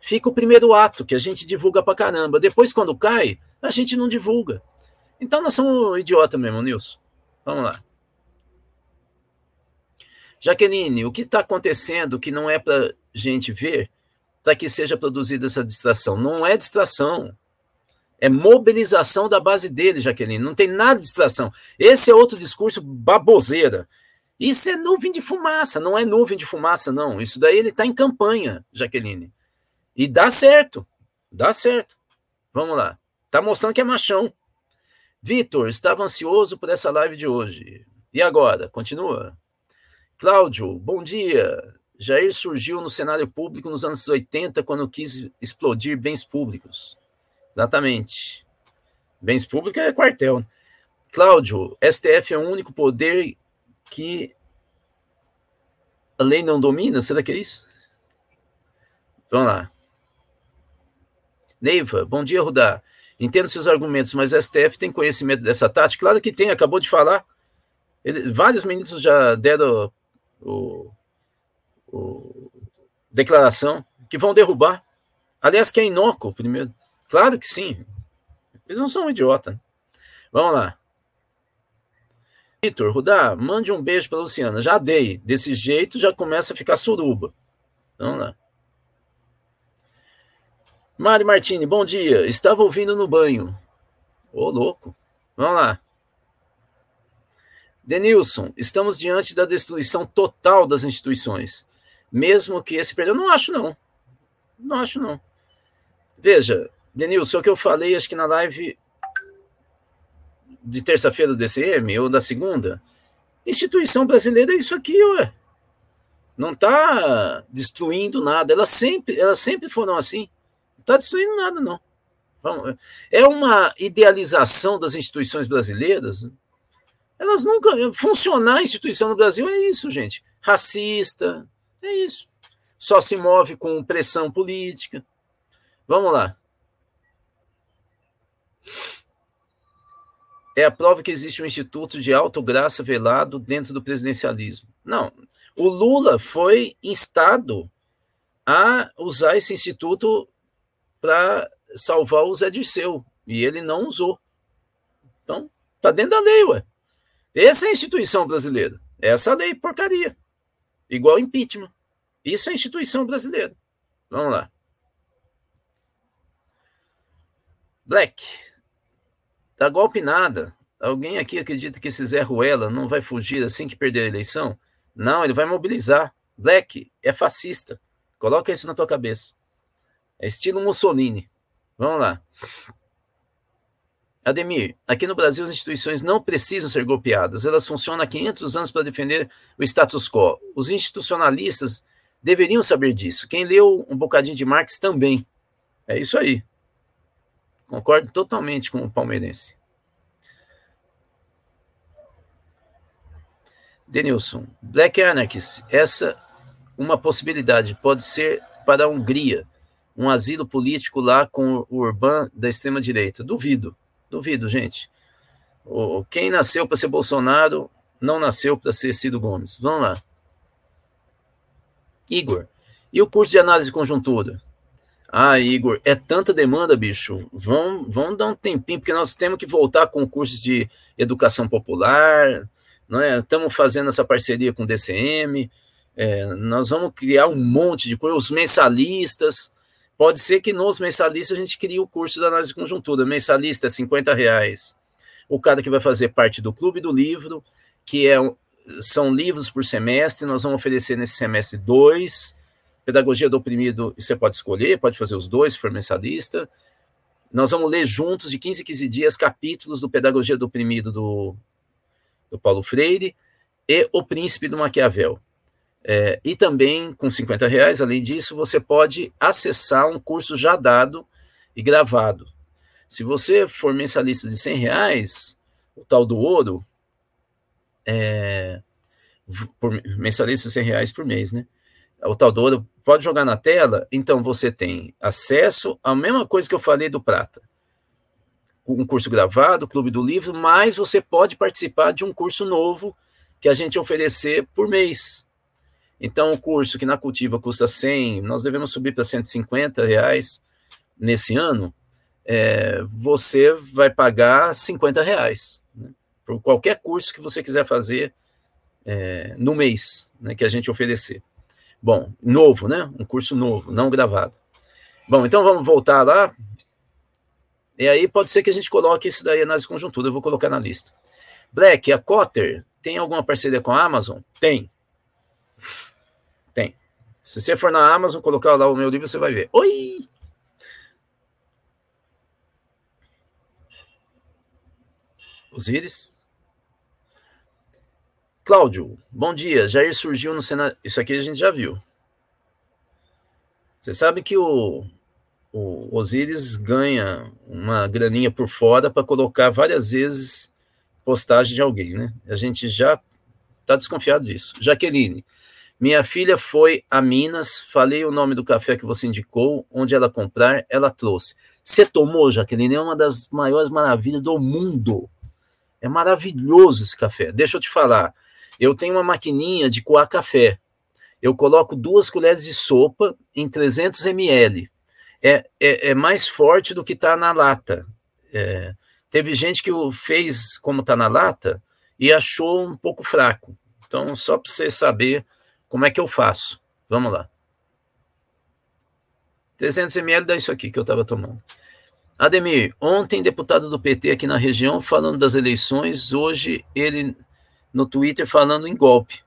Fica o primeiro ato, que a gente divulga pra caramba. Depois, quando cai, a gente não divulga. Então nós somos idiota mesmo, Nilson. Vamos lá. Jaqueline, o que está acontecendo que não é para gente ver para que seja produzida essa distração? Não é distração. É mobilização da base dele, Jaqueline. Não tem nada de distração. Esse é outro discurso baboseira. Isso é nuvem de fumaça, não é nuvem de fumaça, não. Isso daí ele está em campanha, Jaqueline. E dá certo. Dá certo. Vamos lá. Está mostrando que é machão. Vitor, estava ansioso por essa live de hoje. E agora? Continua. Cláudio, bom dia. Jair surgiu no cenário público nos anos 80, quando quis explodir bens públicos. Exatamente. Bens públicos é quartel. Cláudio, STF é o único poder que a lei não domina? Será que é isso? Vamos lá. Neiva, bom dia, Rudá. Entendo seus argumentos, mas STF tem conhecimento dessa tática? Claro que tem, acabou de falar. Ele, vários ministros já deram o, o, declaração que vão derrubar. Aliás, que é inócuo primeiro. Claro que sim. Eles não são idiota. Né? Vamos lá. Vitor, Rudá, mande um beijo para Luciana. Já dei. Desse jeito já começa a ficar suruba. Vamos lá. Mari Martini, bom dia. Estava ouvindo no banho. Ô, louco. Vamos lá. Denilson, estamos diante da destruição total das instituições. Mesmo que esse período. Não acho, não. Não acho, não. Veja, Denilson, o que eu falei, acho que na live de terça-feira do DCM, ou da segunda, instituição brasileira é isso aqui, ué. Não está destruindo nada. Elas sempre, elas sempre foram assim. Não está destruindo nada, não. É uma idealização das instituições brasileiras elas nunca. Funcionar a instituição no Brasil é isso, gente. Racista, é isso. Só se move com pressão política. Vamos lá. É a prova que existe um instituto de autograça velado dentro do presidencialismo. Não. O Lula foi instado a usar esse instituto para salvar o Zé Dirceu. E ele não usou. Então, tá dentro da lei, ué. Essa é a instituição brasileira. Essa lei porcaria. Igual impeachment. Isso é a instituição brasileira. Vamos lá. Black. Dá golpe nada. Alguém aqui acredita que esse Zé Ruela não vai fugir assim que perder a eleição? Não, ele vai mobilizar. Black é fascista. Coloca isso na tua cabeça. É estilo Mussolini. Vamos lá. Ademir, aqui no Brasil as instituições não precisam ser golpeadas, elas funcionam há 500 anos para defender o status quo. Os institucionalistas deveriam saber disso. Quem leu um bocadinho de Marx também. É isso aí. Concordo totalmente com o palmeirense. Denilson, Black Anarchist, essa uma possibilidade pode ser para a Hungria, um asilo político lá com o Urban da extrema direita. Duvido. Duvido, gente. Quem nasceu para ser Bolsonaro não nasceu para ser Ciro Gomes. Vamos lá. Igor, e o curso de análise de conjuntura? Ah, Igor, é tanta demanda, bicho. Vão, vão dar um tempinho, porque nós temos que voltar com cursos de educação popular, não é? Estamos fazendo essa parceria com o DCM, é, nós vamos criar um monte de coisas, os mensalistas. Pode ser que nos mensalistas a gente crie o curso da análise de conjuntura. Mensalista é 50 reais. O cara que vai fazer parte do clube do livro, que é, são livros por semestre, nós vamos oferecer nesse semestre dois. Pedagogia do oprimido, você pode escolher, pode fazer os dois, se for mensalista. Nós vamos ler juntos, de 15 em 15 dias, capítulos do Pedagogia do Oprimido do, do Paulo Freire e O Príncipe do Maquiavel. É, e também, com 50 reais, além disso, você pode acessar um curso já dado e gravado. Se você for mensalista de 100 reais, o tal do ouro, é, por, mensalista de 100 reais por mês, né? O tal do ouro pode jogar na tela, então você tem acesso à mesma coisa que eu falei do prata. Um curso gravado, Clube do Livro, mas você pode participar de um curso novo que a gente oferecer por mês. Então, o curso que na Cultiva custa 100, nós devemos subir para 150 reais nesse ano, é, você vai pagar 50 reais né, por qualquer curso que você quiser fazer é, no mês, né, que a gente oferecer. Bom, novo, né? Um curso novo, não gravado. Bom, então vamos voltar lá. E aí pode ser que a gente coloque isso daí, análise conjuntura, eu vou colocar na lista. Black, a Cotter tem alguma parceria com a Amazon? Tem. Tem. Se você for na Amazon, colocar lá o meu livro, você vai ver. Oi! Osíris? Cláudio, bom dia. Jair surgiu no Senado. Isso aqui a gente já viu. Você sabe que o, o Osíris ganha uma graninha por fora para colocar várias vezes postagem de alguém, né? A gente já está desconfiado disso. Jaqueline, minha filha foi a Minas, falei o nome do café que você indicou, onde ela comprar, ela trouxe. Você tomou, Jaqueline? É uma das maiores maravilhas do mundo. É maravilhoso esse café. Deixa eu te falar. Eu tenho uma maquininha de coar café. Eu coloco duas colheres de sopa em 300 ml. É, é, é mais forte do que está na lata. É, teve gente que fez como está na lata e achou um pouco fraco. Então, só para você saber como é que eu faço? Vamos lá. 300 ml dá isso aqui que eu estava tomando. Ademir, ontem deputado do PT aqui na região falando das eleições, hoje ele no Twitter falando em golpe.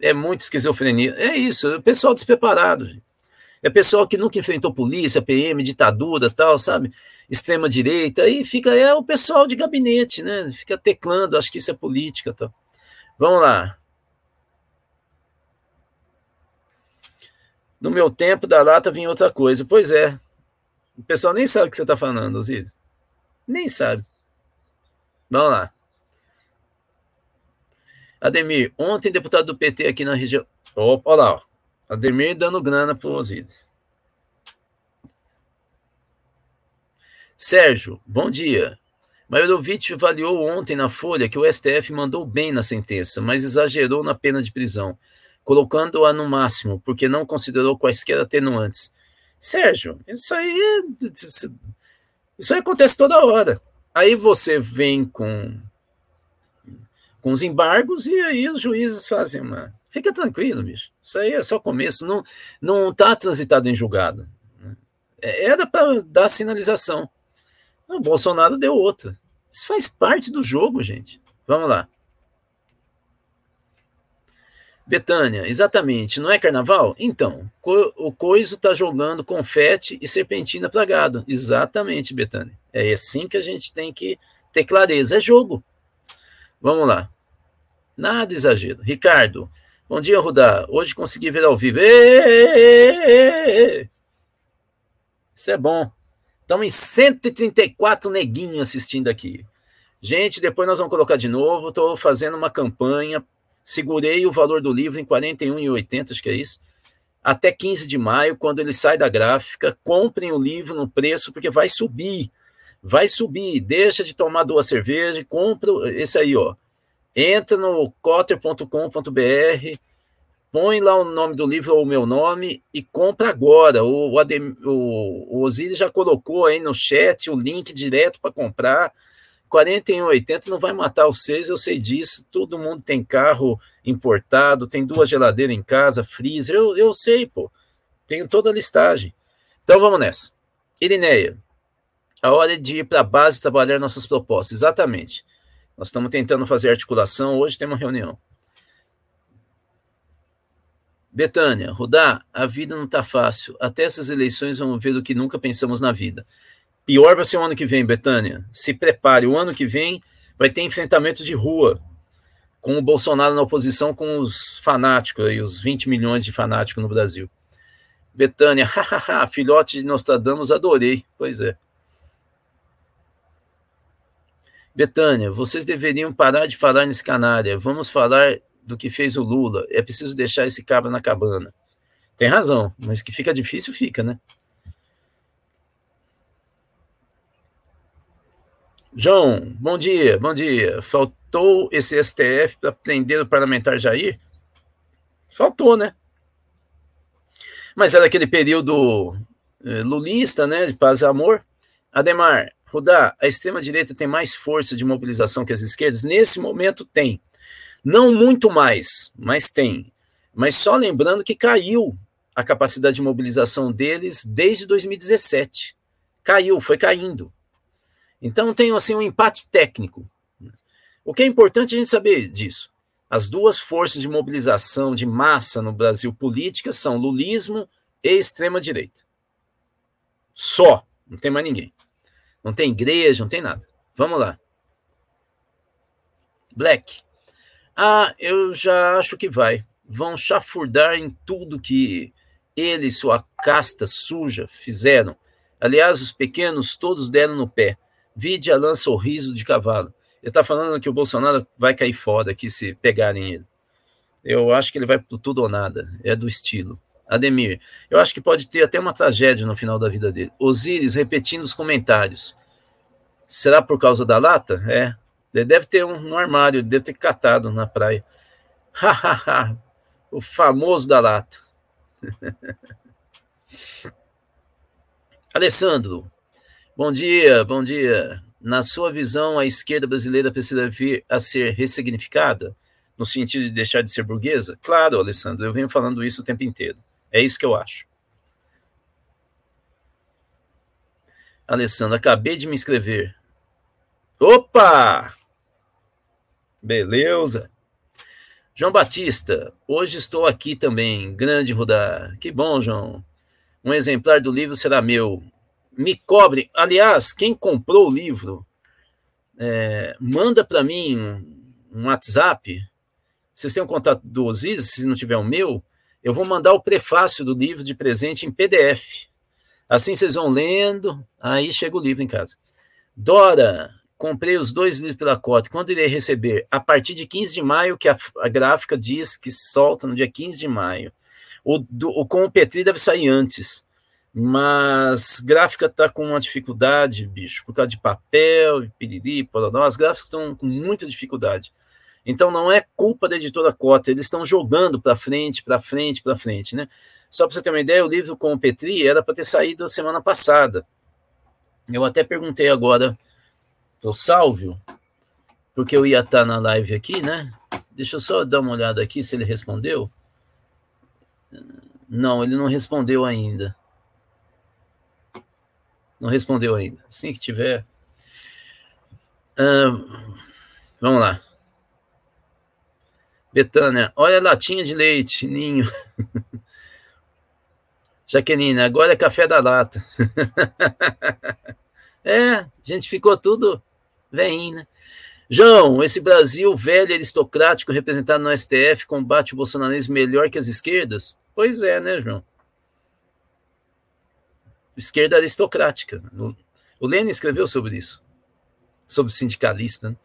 É muito esquizofrenia. É isso, o pessoal despreparado. Gente. É pessoal que nunca enfrentou polícia, PM, ditadura, tal, sabe? Extrema direita, aí fica é o pessoal de gabinete, né? Fica teclando, acho que isso é política, tal. Vamos lá. No meu tempo da lata vinha outra coisa. Pois é. O pessoal nem sabe o que você está falando, Osiris. Nem sabe. Vamos lá. Ademir, ontem deputado do PT aqui na região. Opa, olha lá. Ó. Ademir dando grana para o Osiris. Sérgio, bom dia. Maiorovic avaliou ontem na Folha que o STF mandou bem na sentença, mas exagerou na pena de prisão colocando-a no máximo, porque não considerou quaisquer atenuantes. Sérgio, isso aí, é, isso aí acontece toda hora. Aí você vem com, com os embargos e aí os juízes fazem uma. Fica tranquilo, bicho. Isso aí é só começo. Não não está transitado em julgado. É, era para dar sinalização. O Bolsonaro deu outra. Isso faz parte do jogo, gente. Vamos lá. Betânia, exatamente. Não é carnaval? Então, o Coiso está jogando confete e serpentina plagado. Exatamente, Betânia. É assim que a gente tem que ter clareza. É jogo. Vamos lá. Nada exagero. Ricardo, bom dia, Rudá. Hoje consegui ver ao vivo. Isso é bom. Estamos em 134 neguinhos assistindo aqui. Gente, depois nós vamos colocar de novo. Estou fazendo uma campanha segurei o valor do livro em 41,80, acho que é isso, até 15 de maio, quando ele sai da gráfica, comprem o livro no preço, porque vai subir. Vai subir, deixa de tomar duas cervejas compra esse aí, ó. Entra no cotter.com.br, põe lá o nome do livro ou o meu nome e compra agora. O, o, o, o Osiris já colocou aí no chat o link direto para comprar. 41,80 não vai matar vocês, eu sei disso. Todo mundo tem carro importado, tem duas geladeiras em casa, freezer, eu, eu sei, pô. Tenho toda a listagem. Então vamos nessa. Irineia, a hora de ir para a base trabalhar nossas propostas. Exatamente. Nós estamos tentando fazer articulação, hoje tem uma reunião. Betânia, Rudá, a vida não está fácil. Até essas eleições vamos ver o que nunca pensamos na vida. Pior vai ser o ano que vem, Betânia. Se prepare, o ano que vem vai ter enfrentamento de rua com o Bolsonaro na oposição com os fanáticos aí, os 20 milhões de fanáticos no Brasil. Betânia, hahaha, filhote de Nostradamus, adorei. Pois é. Betânia, vocês deveriam parar de falar nesse canária. Vamos falar do que fez o Lula. É preciso deixar esse cabra na cabana. Tem razão, mas que fica difícil, fica, né? João, bom dia, bom dia. Faltou esse STF para prender o parlamentar Jair? Faltou, né? Mas era aquele período eh, lulista, né, de paz e amor. Ademar, Rudá, a extrema-direita tem mais força de mobilização que as esquerdas? Nesse momento tem. Não muito mais, mas tem. Mas só lembrando que caiu a capacidade de mobilização deles desde 2017. Caiu, foi caindo. Então tem assim um empate técnico. O que é importante a gente saber disso? As duas forças de mobilização de massa no Brasil política são lulismo e extrema-direita. Só, não tem mais ninguém. Não tem igreja, não tem nada. Vamos lá. Black. Ah, eu já acho que vai. Vão chafurdar em tudo que ele e sua casta suja fizeram. Aliás, os pequenos todos deram no pé. Vide Alain Sorriso de Cavalo. Ele está falando que o Bolsonaro vai cair fora aqui se pegarem ele. Eu acho que ele vai por tudo ou nada. É do estilo. Ademir, eu acho que pode ter até uma tragédia no final da vida dele. Osíris repetindo os comentários. Será por causa da lata? É. Ele deve ter um no armário, deve ter catado na praia. Hahaha, o famoso da lata. Alessandro, Bom dia, bom dia. Na sua visão, a esquerda brasileira precisa vir a ser ressignificada, no sentido de deixar de ser burguesa? Claro, Alessandro, eu venho falando isso o tempo inteiro. É isso que eu acho. Alessandro, acabei de me inscrever. Opa! Beleza. João Batista, hoje estou aqui também. Grande Rudá. Que bom, João. Um exemplar do livro será meu me cobre. Aliás, quem comprou o livro, é, manda para mim um, WhatsApp. Vocês têm o um contato do Osiris, se não tiver o meu, eu vou mandar o prefácio do livro de presente em PDF. Assim vocês vão lendo, aí chega o livro em casa. Dora, comprei os dois livros pela cota. Quando irei receber? A partir de 15 de maio, que a, a gráfica diz que solta no dia 15 de maio. O, do, o com o Petri deve sair antes. Mas gráfica está com uma dificuldade, bicho, por causa de papel, piriri, pororó, as gráficas estão com muita dificuldade. Então não é culpa da editora Cota, eles estão jogando para frente, para frente, para frente, né? Só para você ter uma ideia, o livro com o Petri era para ter saído semana passada. Eu até perguntei agora pro Sálvio, porque eu ia estar tá na live aqui, né? Deixa eu só dar uma olhada aqui se ele respondeu. Não, ele não respondeu ainda. Não respondeu ainda. Assim que tiver. Uh, vamos lá. Betânia, olha a latinha de leite, ninho. Jaqueline, agora é café da lata. é, a gente ficou tudo veinho, né? João, esse Brasil velho aristocrático representado no STF combate o bolsonarismo melhor que as esquerdas? Pois é, né, João? esquerda aristocrática. O Lênin escreveu sobre isso, sobre sindicalista. Né?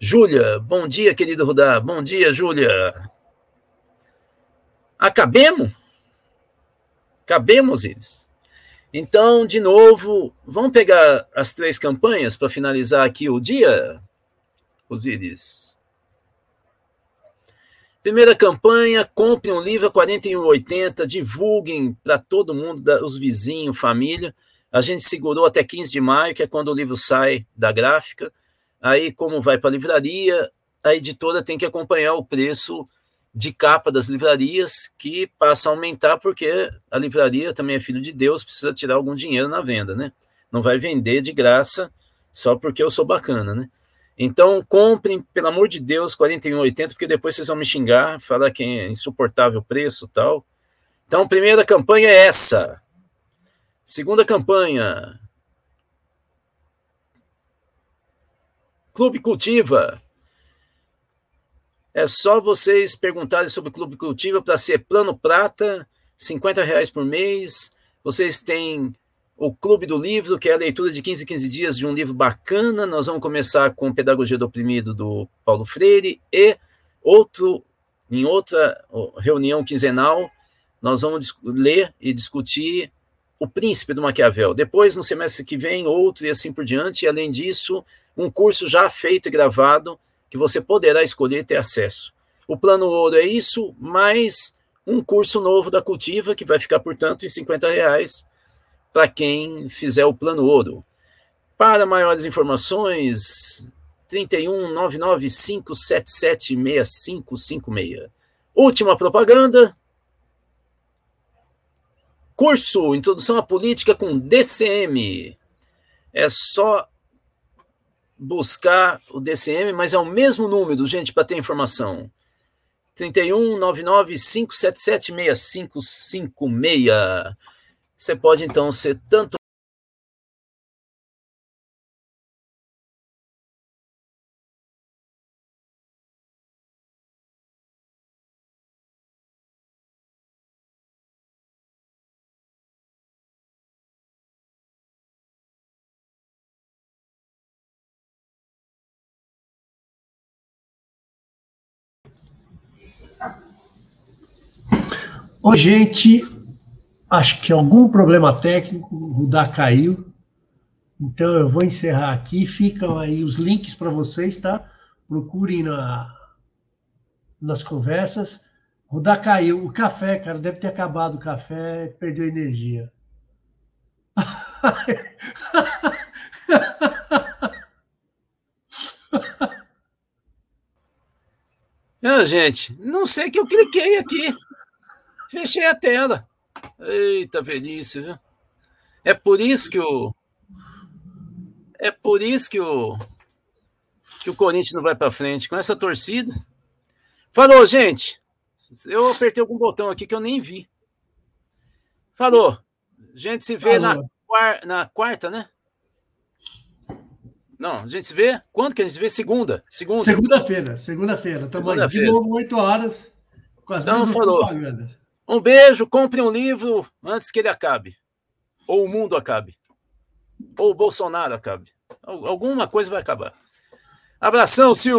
Júlia, bom dia, querido Rudá. Bom dia, Júlia. Acabemos? Cabemos eles. Então, de novo, vamos pegar as três campanhas para finalizar aqui o dia, Osíris. Primeira campanha, compre um livro a 41,80, divulguem para todo mundo, os vizinhos, família. A gente segurou até 15 de maio, que é quando o livro sai da gráfica. Aí, como vai para a livraria, a editora tem que acompanhar o preço de capa das livrarias, que passa a aumentar porque a livraria também é filho de Deus, precisa tirar algum dinheiro na venda, né? Não vai vender de graça só porque eu sou bacana, né? Então, comprem, pelo amor de Deus, 41,80, porque depois vocês vão me xingar, falar que é insuportável o preço tal. Então, primeira campanha é essa. Segunda campanha. Clube Cultiva. É só vocês perguntarem sobre o Clube Cultiva para ser plano prata, 50 reais por mês. Vocês têm o Clube do Livro, que é a leitura de 15 em 15 dias de um livro bacana. Nós vamos começar com Pedagogia do Oprimido, do Paulo Freire, e outro, em outra reunião quinzenal, nós vamos ler e discutir O Príncipe do Maquiavel. Depois, no semestre que vem, outro e assim por diante. E, além disso, um curso já feito e gravado que você poderá escolher ter acesso. O plano ouro é isso, mais um curso novo da Cultiva, que vai ficar, portanto, em 50 reais para quem fizer o plano ouro. Para maiores informações, 31 995776556. Última propaganda. Curso Introdução à Política com DCM. É só buscar o DCM, mas é o mesmo número, gente, para ter informação. 31 99 577 6556. Você pode então ser tanto Oi, gente. Acho que algum problema técnico, o Rudá caiu. Então eu vou encerrar aqui. Ficam aí os links para vocês, tá? Procurem na, nas conversas. Rudá caiu. O café, cara, deve ter acabado o café, perdeu energia. Ah, gente, não sei que eu cliquei aqui. Fechei a tela. Eita velhice, viu? É por isso que o. É por isso que o. Que o Corinthians não vai para frente com essa torcida. Falou, gente. Eu apertei algum botão aqui que eu nem vi. Falou. A gente se vê na, na quarta, né? Não, a gente se vê. Quando que a gente se vê? Segunda. Segunda. Segunda-feira. Segunda-feira. Estamos segunda de novo, 8 horas. Com as então, falou. propagandas. Um beijo, compre um livro antes que ele acabe. Ou o mundo acabe. Ou o Bolsonaro acabe. Alguma coisa vai acabar. Abração, Silvio.